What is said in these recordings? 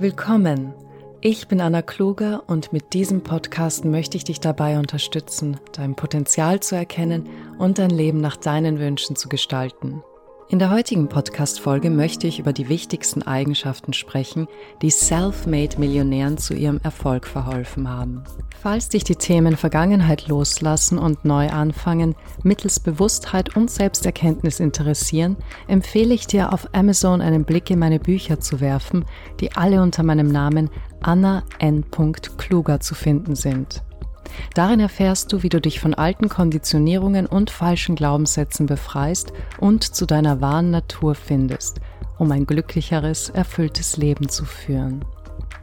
Willkommen. Ich bin Anna Kluger und mit diesem Podcast möchte ich dich dabei unterstützen, dein Potenzial zu erkennen und dein Leben nach deinen Wünschen zu gestalten. In der heutigen Podcast-Folge möchte ich über die wichtigsten Eigenschaften sprechen, die Self-Made-Millionären zu ihrem Erfolg verholfen haben. Falls dich die Themen Vergangenheit loslassen und neu anfangen mittels Bewusstheit und Selbsterkenntnis interessieren, empfehle ich dir auf Amazon einen Blick in meine Bücher zu werfen, die alle unter meinem Namen Anna N. Kluger zu finden sind. Darin erfährst du, wie du dich von alten Konditionierungen und falschen Glaubenssätzen befreist und zu deiner wahren Natur findest, um ein glücklicheres, erfülltes Leben zu führen.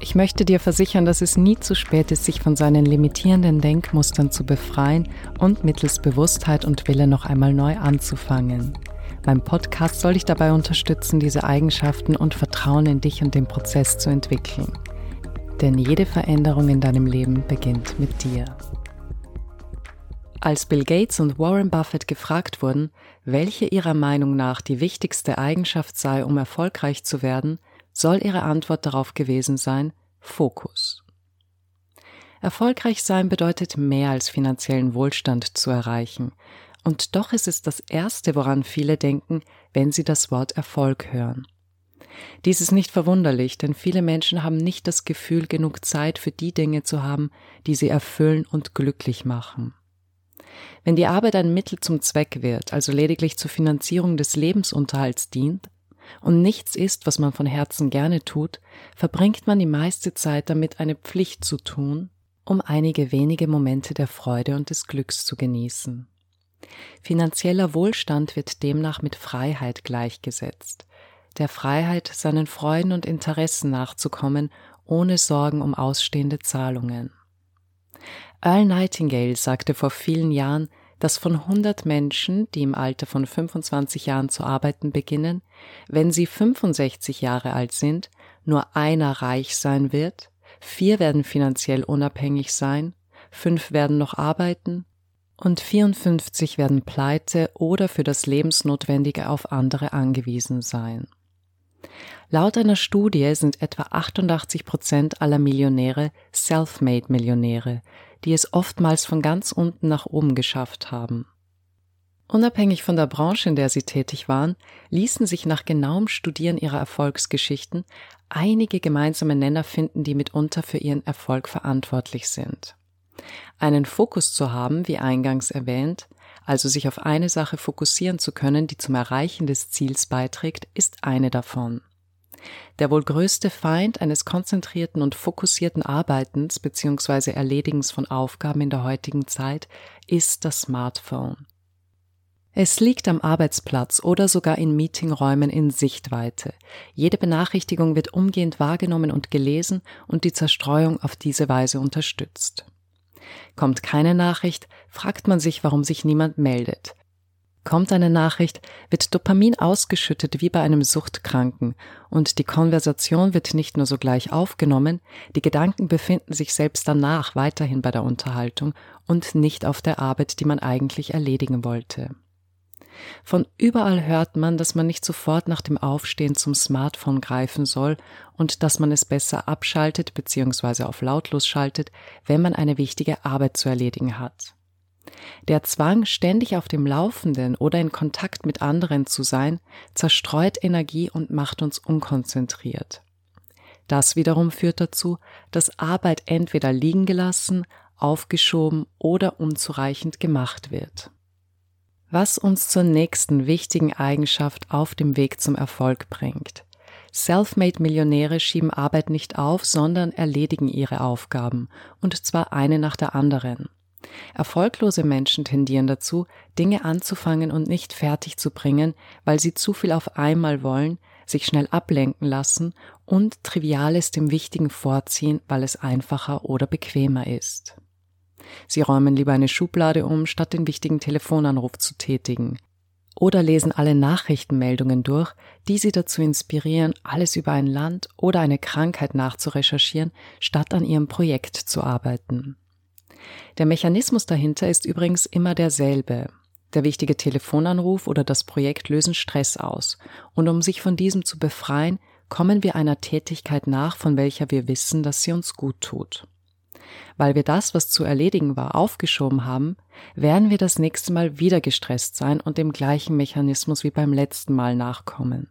Ich möchte dir versichern, dass es nie zu spät ist, sich von seinen limitierenden Denkmustern zu befreien und mittels Bewusstheit und Wille noch einmal neu anzufangen. Mein Podcast soll dich dabei unterstützen, diese Eigenschaften und Vertrauen in dich und den Prozess zu entwickeln. Denn jede Veränderung in deinem Leben beginnt mit dir. Als Bill Gates und Warren Buffett gefragt wurden, welche ihrer Meinung nach die wichtigste Eigenschaft sei, um erfolgreich zu werden, soll ihre Antwort darauf gewesen sein Fokus. Erfolgreich sein bedeutet mehr als finanziellen Wohlstand zu erreichen, und doch ist es das Erste, woran viele denken, wenn sie das Wort Erfolg hören. Dies ist nicht verwunderlich, denn viele Menschen haben nicht das Gefühl, genug Zeit für die Dinge zu haben, die sie erfüllen und glücklich machen. Wenn die Arbeit ein Mittel zum Zweck wird, also lediglich zur Finanzierung des Lebensunterhalts dient, und nichts ist, was man von Herzen gerne tut, verbringt man die meiste Zeit damit, eine Pflicht zu tun, um einige wenige Momente der Freude und des Glücks zu genießen. Finanzieller Wohlstand wird demnach mit Freiheit gleichgesetzt, der Freiheit, seinen Freuden und Interessen nachzukommen, ohne Sorgen um ausstehende Zahlungen. Earl Nightingale sagte vor vielen Jahren, dass von 100 Menschen, die im Alter von 25 Jahren zu arbeiten beginnen, wenn sie 65 Jahre alt sind, nur einer reich sein wird, vier werden finanziell unabhängig sein, fünf werden noch arbeiten und 54 werden pleite oder für das Lebensnotwendige auf andere angewiesen sein. Laut einer Studie sind etwa 88 Prozent aller Millionäre Self-Made-Millionäre, die es oftmals von ganz unten nach oben geschafft haben. Unabhängig von der Branche, in der sie tätig waren, ließen sich nach genauem Studieren ihrer Erfolgsgeschichten einige gemeinsame Nenner finden, die mitunter für ihren Erfolg verantwortlich sind. Einen Fokus zu haben, wie eingangs erwähnt, also sich auf eine Sache fokussieren zu können, die zum Erreichen des Ziels beiträgt, ist eine davon. Der wohl größte Feind eines konzentrierten und fokussierten Arbeitens bzw. Erledigens von Aufgaben in der heutigen Zeit ist das Smartphone. Es liegt am Arbeitsplatz oder sogar in Meetingräumen in Sichtweite. Jede Benachrichtigung wird umgehend wahrgenommen und gelesen und die Zerstreuung auf diese Weise unterstützt. Kommt keine Nachricht, fragt man sich, warum sich niemand meldet. Kommt eine Nachricht, wird Dopamin ausgeschüttet wie bei einem Suchtkranken und die Konversation wird nicht nur sogleich aufgenommen, die Gedanken befinden sich selbst danach weiterhin bei der Unterhaltung und nicht auf der Arbeit, die man eigentlich erledigen wollte. Von überall hört man, dass man nicht sofort nach dem Aufstehen zum Smartphone greifen soll und dass man es besser abschaltet bzw. auf lautlos schaltet, wenn man eine wichtige Arbeit zu erledigen hat. Der Zwang, ständig auf dem Laufenden oder in Kontakt mit anderen zu sein, zerstreut Energie und macht uns unkonzentriert. Das wiederum führt dazu, dass Arbeit entweder liegen gelassen, aufgeschoben oder unzureichend gemacht wird was uns zur nächsten wichtigen Eigenschaft auf dem Weg zum Erfolg bringt. Selfmade Millionäre schieben Arbeit nicht auf, sondern erledigen ihre Aufgaben, und zwar eine nach der anderen. Erfolglose Menschen tendieren dazu, Dinge anzufangen und nicht fertig zu bringen, weil sie zu viel auf einmal wollen, sich schnell ablenken lassen und Triviales dem Wichtigen vorziehen, weil es einfacher oder bequemer ist. Sie räumen lieber eine Schublade um, statt den wichtigen Telefonanruf zu tätigen. Oder lesen alle Nachrichtenmeldungen durch, die sie dazu inspirieren, alles über ein Land oder eine Krankheit nachzurecherchieren, statt an ihrem Projekt zu arbeiten. Der Mechanismus dahinter ist übrigens immer derselbe. Der wichtige Telefonanruf oder das Projekt lösen Stress aus, und um sich von diesem zu befreien, kommen wir einer Tätigkeit nach, von welcher wir wissen, dass sie uns gut tut. Weil wir das, was zu erledigen war, aufgeschoben haben, werden wir das nächste Mal wieder gestresst sein und dem gleichen Mechanismus wie beim letzten Mal nachkommen.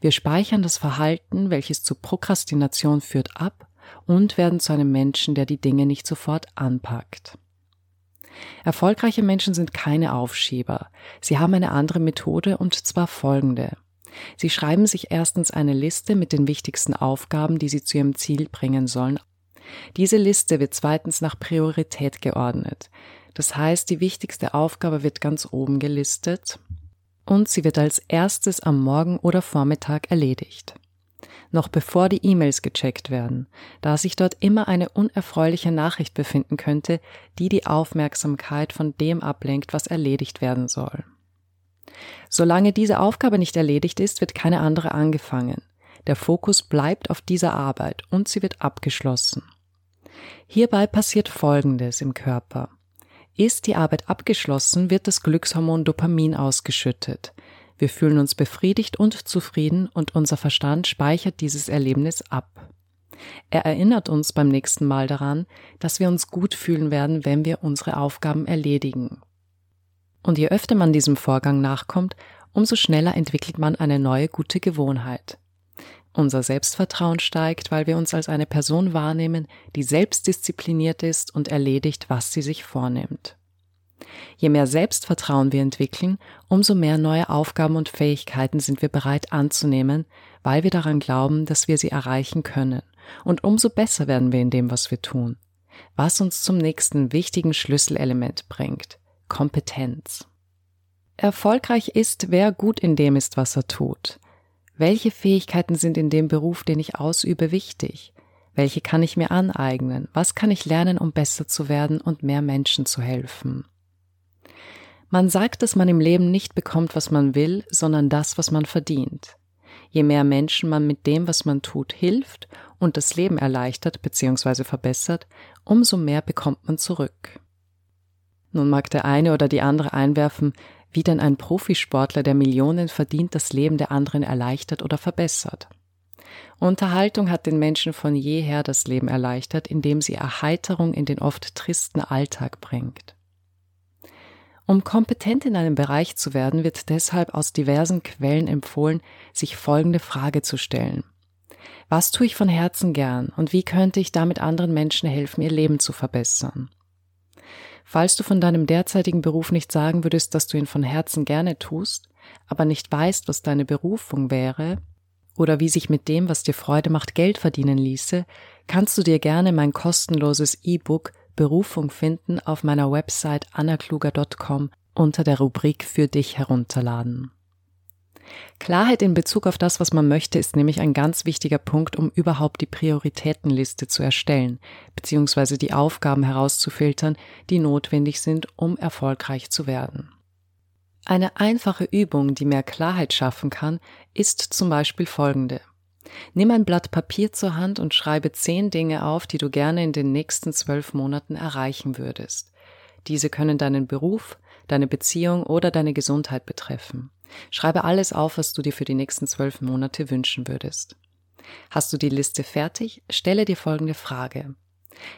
Wir speichern das Verhalten, welches zu Prokrastination führt, ab und werden zu einem Menschen, der die Dinge nicht sofort anpackt. Erfolgreiche Menschen sind keine Aufschieber. Sie haben eine andere Methode und zwar folgende. Sie schreiben sich erstens eine Liste mit den wichtigsten Aufgaben, die sie zu ihrem Ziel bringen sollen. Diese Liste wird zweitens nach Priorität geordnet. Das heißt, die wichtigste Aufgabe wird ganz oben gelistet und sie wird als erstes am Morgen oder Vormittag erledigt noch bevor die E-Mails gecheckt werden, da sich dort immer eine unerfreuliche Nachricht befinden könnte, die die Aufmerksamkeit von dem ablenkt, was erledigt werden soll. Solange diese Aufgabe nicht erledigt ist, wird keine andere angefangen. Der Fokus bleibt auf dieser Arbeit und sie wird abgeschlossen. Hierbei passiert Folgendes im Körper. Ist die Arbeit abgeschlossen, wird das Glückshormon Dopamin ausgeschüttet. Wir fühlen uns befriedigt und zufrieden und unser Verstand speichert dieses Erlebnis ab. Er erinnert uns beim nächsten Mal daran, dass wir uns gut fühlen werden, wenn wir unsere Aufgaben erledigen. Und je öfter man diesem Vorgang nachkommt, umso schneller entwickelt man eine neue gute Gewohnheit. Unser Selbstvertrauen steigt, weil wir uns als eine Person wahrnehmen, die selbstdiszipliniert ist und erledigt, was sie sich vornimmt. Je mehr Selbstvertrauen wir entwickeln, umso mehr neue Aufgaben und Fähigkeiten sind wir bereit anzunehmen, weil wir daran glauben, dass wir sie erreichen können. Und umso besser werden wir in dem, was wir tun. Was uns zum nächsten wichtigen Schlüsselelement bringt. Kompetenz. Erfolgreich ist, wer gut in dem ist, was er tut. Welche Fähigkeiten sind in dem Beruf, den ich ausübe, wichtig? Welche kann ich mir aneignen? Was kann ich lernen, um besser zu werden und mehr Menschen zu helfen? Man sagt, dass man im Leben nicht bekommt, was man will, sondern das, was man verdient. Je mehr Menschen man mit dem, was man tut, hilft und das Leben erleichtert bzw. verbessert, umso mehr bekommt man zurück. Nun mag der eine oder die andere einwerfen, wie denn ein Profisportler, der Millionen verdient, das Leben der anderen erleichtert oder verbessert. Unterhaltung hat den Menschen von jeher das Leben erleichtert, indem sie Erheiterung in den oft tristen Alltag bringt. Um kompetent in einem Bereich zu werden, wird deshalb aus diversen Quellen empfohlen, sich folgende Frage zu stellen. Was tue ich von Herzen gern und wie könnte ich damit anderen Menschen helfen, ihr Leben zu verbessern? Falls du von deinem derzeitigen Beruf nicht sagen würdest, dass du ihn von Herzen gerne tust, aber nicht weißt, was deine Berufung wäre, oder wie sich mit dem, was dir Freude macht, Geld verdienen ließe, kannst du dir gerne mein kostenloses E-Book Berufung finden auf meiner Website annakluger.com unter der Rubrik für dich herunterladen. Klarheit in Bezug auf das, was man möchte, ist nämlich ein ganz wichtiger Punkt, um überhaupt die Prioritätenliste zu erstellen, beziehungsweise die Aufgaben herauszufiltern, die notwendig sind, um erfolgreich zu werden. Eine einfache Übung, die mehr Klarheit schaffen kann, ist zum Beispiel folgende. Nimm ein Blatt Papier zur Hand und schreibe zehn Dinge auf, die du gerne in den nächsten zwölf Monaten erreichen würdest. Diese können deinen Beruf, deine Beziehung oder deine Gesundheit betreffen. Schreibe alles auf, was du dir für die nächsten zwölf Monate wünschen würdest. Hast du die Liste fertig? Stelle dir folgende Frage.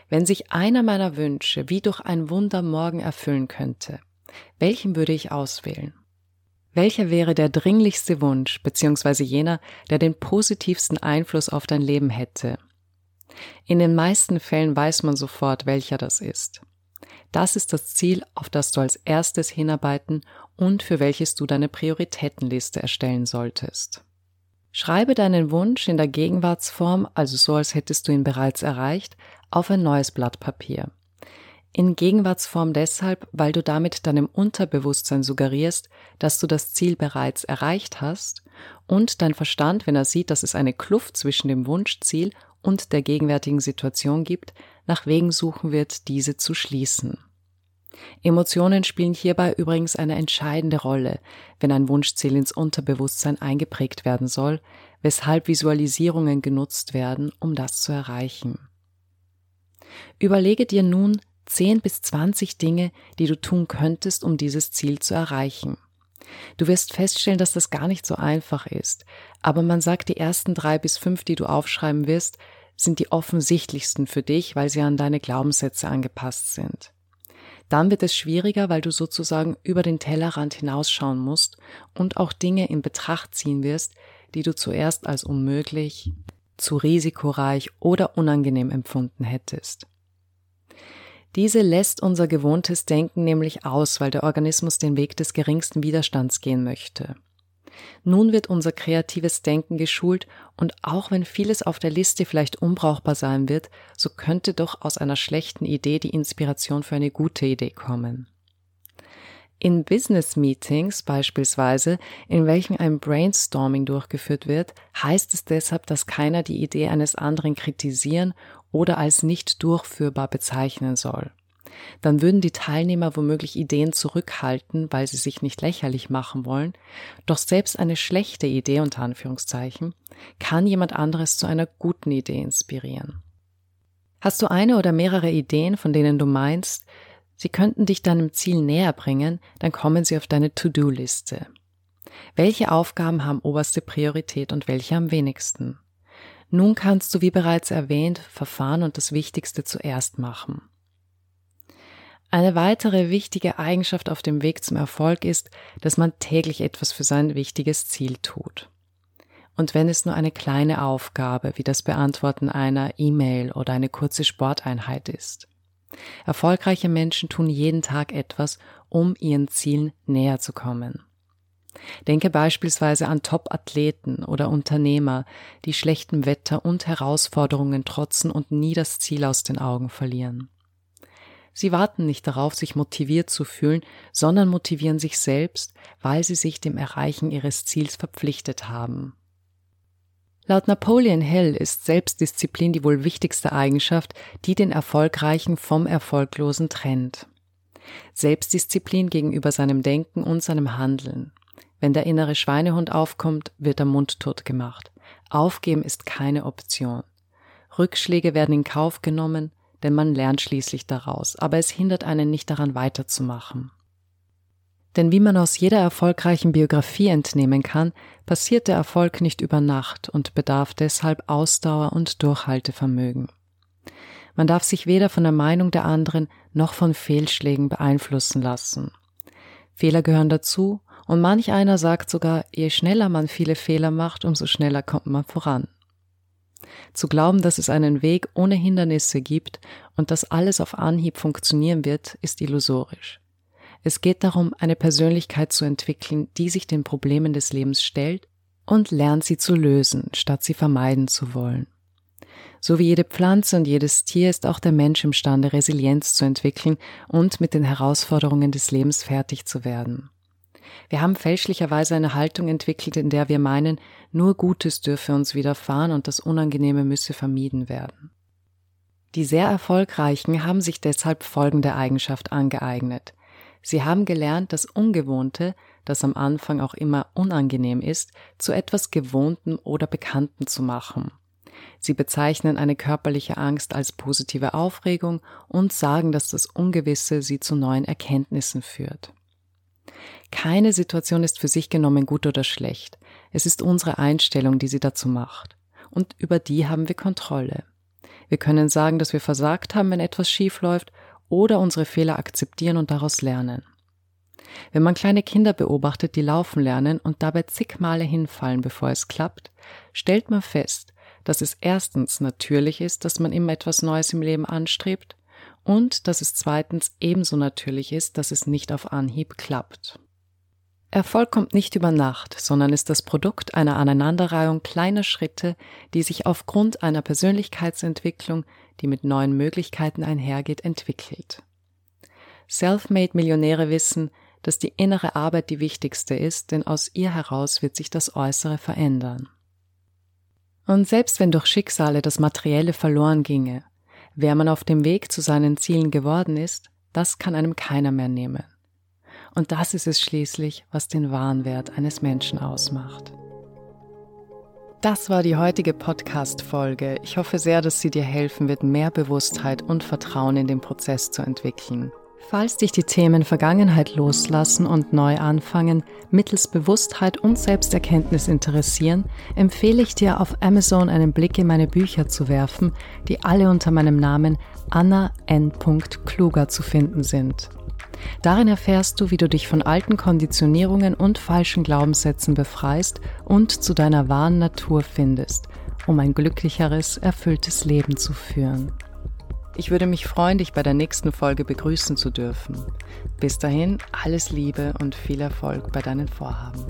Wenn sich einer meiner Wünsche wie durch ein Wunder morgen erfüllen könnte, welchen würde ich auswählen? Welcher wäre der dringlichste Wunsch, beziehungsweise jener, der den positivsten Einfluss auf dein Leben hätte? In den meisten Fällen weiß man sofort, welcher das ist. Das ist das Ziel, auf das du als erstes hinarbeiten und für welches du deine Prioritätenliste erstellen solltest. Schreibe deinen Wunsch in der Gegenwartsform, also so als hättest du ihn bereits erreicht, auf ein neues Blatt Papier. In Gegenwartsform deshalb, weil du damit deinem Unterbewusstsein suggerierst, dass du das Ziel bereits erreicht hast und dein Verstand, wenn er sieht, dass es eine Kluft zwischen dem Wunschziel und der gegenwärtigen Situation gibt, nach Wegen suchen wird, diese zu schließen. Emotionen spielen hierbei übrigens eine entscheidende Rolle, wenn ein Wunschziel ins Unterbewusstsein eingeprägt werden soll, weshalb Visualisierungen genutzt werden, um das zu erreichen. Überlege dir nun, 10 bis 20 Dinge, die du tun könntest, um dieses Ziel zu erreichen. Du wirst feststellen, dass das gar nicht so einfach ist. Aber man sagt, die ersten drei bis fünf, die du aufschreiben wirst, sind die offensichtlichsten für dich, weil sie an deine Glaubenssätze angepasst sind. Dann wird es schwieriger, weil du sozusagen über den Tellerrand hinausschauen musst und auch Dinge in Betracht ziehen wirst, die du zuerst als unmöglich, zu risikoreich oder unangenehm empfunden hättest. Diese lässt unser gewohntes Denken nämlich aus, weil der Organismus den Weg des geringsten Widerstands gehen möchte. Nun wird unser kreatives Denken geschult und auch wenn vieles auf der Liste vielleicht unbrauchbar sein wird, so könnte doch aus einer schlechten Idee die Inspiration für eine gute Idee kommen. In Business Meetings beispielsweise, in welchen ein Brainstorming durchgeführt wird, heißt es deshalb, dass keiner die Idee eines anderen kritisieren oder als nicht durchführbar bezeichnen soll. Dann würden die Teilnehmer womöglich Ideen zurückhalten, weil sie sich nicht lächerlich machen wollen. Doch selbst eine schlechte Idee unter Anführungszeichen kann jemand anderes zu einer guten Idee inspirieren. Hast du eine oder mehrere Ideen, von denen du meinst, sie könnten dich deinem Ziel näher bringen, dann kommen sie auf deine To-Do-Liste. Welche Aufgaben haben oberste Priorität und welche am wenigsten? Nun kannst du, wie bereits erwähnt, Verfahren und das Wichtigste zuerst machen. Eine weitere wichtige Eigenschaft auf dem Weg zum Erfolg ist, dass man täglich etwas für sein wichtiges Ziel tut. Und wenn es nur eine kleine Aufgabe wie das Beantworten einer E-Mail oder eine kurze Sporteinheit ist. Erfolgreiche Menschen tun jeden Tag etwas, um ihren Zielen näher zu kommen. Denke beispielsweise an Top-Athleten oder Unternehmer, die schlechtem Wetter und Herausforderungen trotzen und nie das Ziel aus den Augen verlieren. Sie warten nicht darauf, sich motiviert zu fühlen, sondern motivieren sich selbst, weil sie sich dem Erreichen ihres Ziels verpflichtet haben. Laut Napoleon Hill ist Selbstdisziplin die wohl wichtigste Eigenschaft, die den Erfolgreichen vom Erfolglosen trennt. Selbstdisziplin gegenüber seinem Denken und seinem Handeln. Wenn der innere Schweinehund aufkommt, wird der Mund tot gemacht. Aufgeben ist keine Option. Rückschläge werden in Kauf genommen, denn man lernt schließlich daraus, aber es hindert einen nicht daran weiterzumachen. Denn wie man aus jeder erfolgreichen Biografie entnehmen kann, passiert der Erfolg nicht über Nacht und bedarf deshalb Ausdauer und Durchhaltevermögen. Man darf sich weder von der Meinung der anderen noch von Fehlschlägen beeinflussen lassen. Fehler gehören dazu und manch einer sagt sogar, je schneller man viele Fehler macht, umso schneller kommt man voran. Zu glauben, dass es einen Weg ohne Hindernisse gibt und dass alles auf Anhieb funktionieren wird, ist illusorisch. Es geht darum, eine Persönlichkeit zu entwickeln, die sich den Problemen des Lebens stellt und lernt sie zu lösen, statt sie vermeiden zu wollen. So wie jede Pflanze und jedes Tier ist auch der Mensch imstande, Resilienz zu entwickeln und mit den Herausforderungen des Lebens fertig zu werden. Wir haben fälschlicherweise eine Haltung entwickelt, in der wir meinen, nur Gutes dürfe uns widerfahren und das Unangenehme müsse vermieden werden. Die sehr Erfolgreichen haben sich deshalb folgende Eigenschaft angeeignet. Sie haben gelernt, das Ungewohnte, das am Anfang auch immer unangenehm ist, zu etwas Gewohnten oder Bekannten zu machen. Sie bezeichnen eine körperliche Angst als positive Aufregung und sagen, dass das Ungewisse sie zu neuen Erkenntnissen führt. Keine Situation ist für sich genommen gut oder schlecht. Es ist unsere Einstellung, die sie dazu macht. Und über die haben wir Kontrolle. Wir können sagen, dass wir versagt haben, wenn etwas schief läuft, oder unsere Fehler akzeptieren und daraus lernen. Wenn man kleine Kinder beobachtet, die laufen lernen und dabei zig Male hinfallen, bevor es klappt, stellt man fest, dass es erstens natürlich ist, dass man immer etwas Neues im Leben anstrebt und dass es zweitens ebenso natürlich ist, dass es nicht auf Anhieb klappt. Erfolg kommt nicht über Nacht, sondern ist das Produkt einer Aneinanderreihung kleiner Schritte, die sich aufgrund einer Persönlichkeitsentwicklung, die mit neuen Möglichkeiten einhergeht, entwickelt. Selfmade-Millionäre wissen, dass die innere Arbeit die wichtigste ist, denn aus ihr heraus wird sich das Äußere verändern. Und selbst wenn durch Schicksale das Materielle verloren ginge, wer man auf dem Weg zu seinen Zielen geworden ist, das kann einem keiner mehr nehmen. Und das ist es schließlich, was den wahren Wert eines Menschen ausmacht. Das war die heutige Podcast-Folge. Ich hoffe sehr, dass sie dir helfen wird, mehr Bewusstheit und Vertrauen in den Prozess zu entwickeln. Falls dich die Themen Vergangenheit loslassen und neu anfangen mittels Bewusstheit und Selbsterkenntnis interessieren, empfehle ich dir auf Amazon einen Blick in meine Bücher zu werfen, die alle unter meinem Namen Anna N. Kluger zu finden sind. Darin erfährst du, wie du dich von alten Konditionierungen und falschen Glaubenssätzen befreist und zu deiner wahren Natur findest, um ein glücklicheres, erfülltes Leben zu führen. Ich würde mich freuen, dich bei der nächsten Folge begrüßen zu dürfen. Bis dahin alles Liebe und viel Erfolg bei deinen Vorhaben.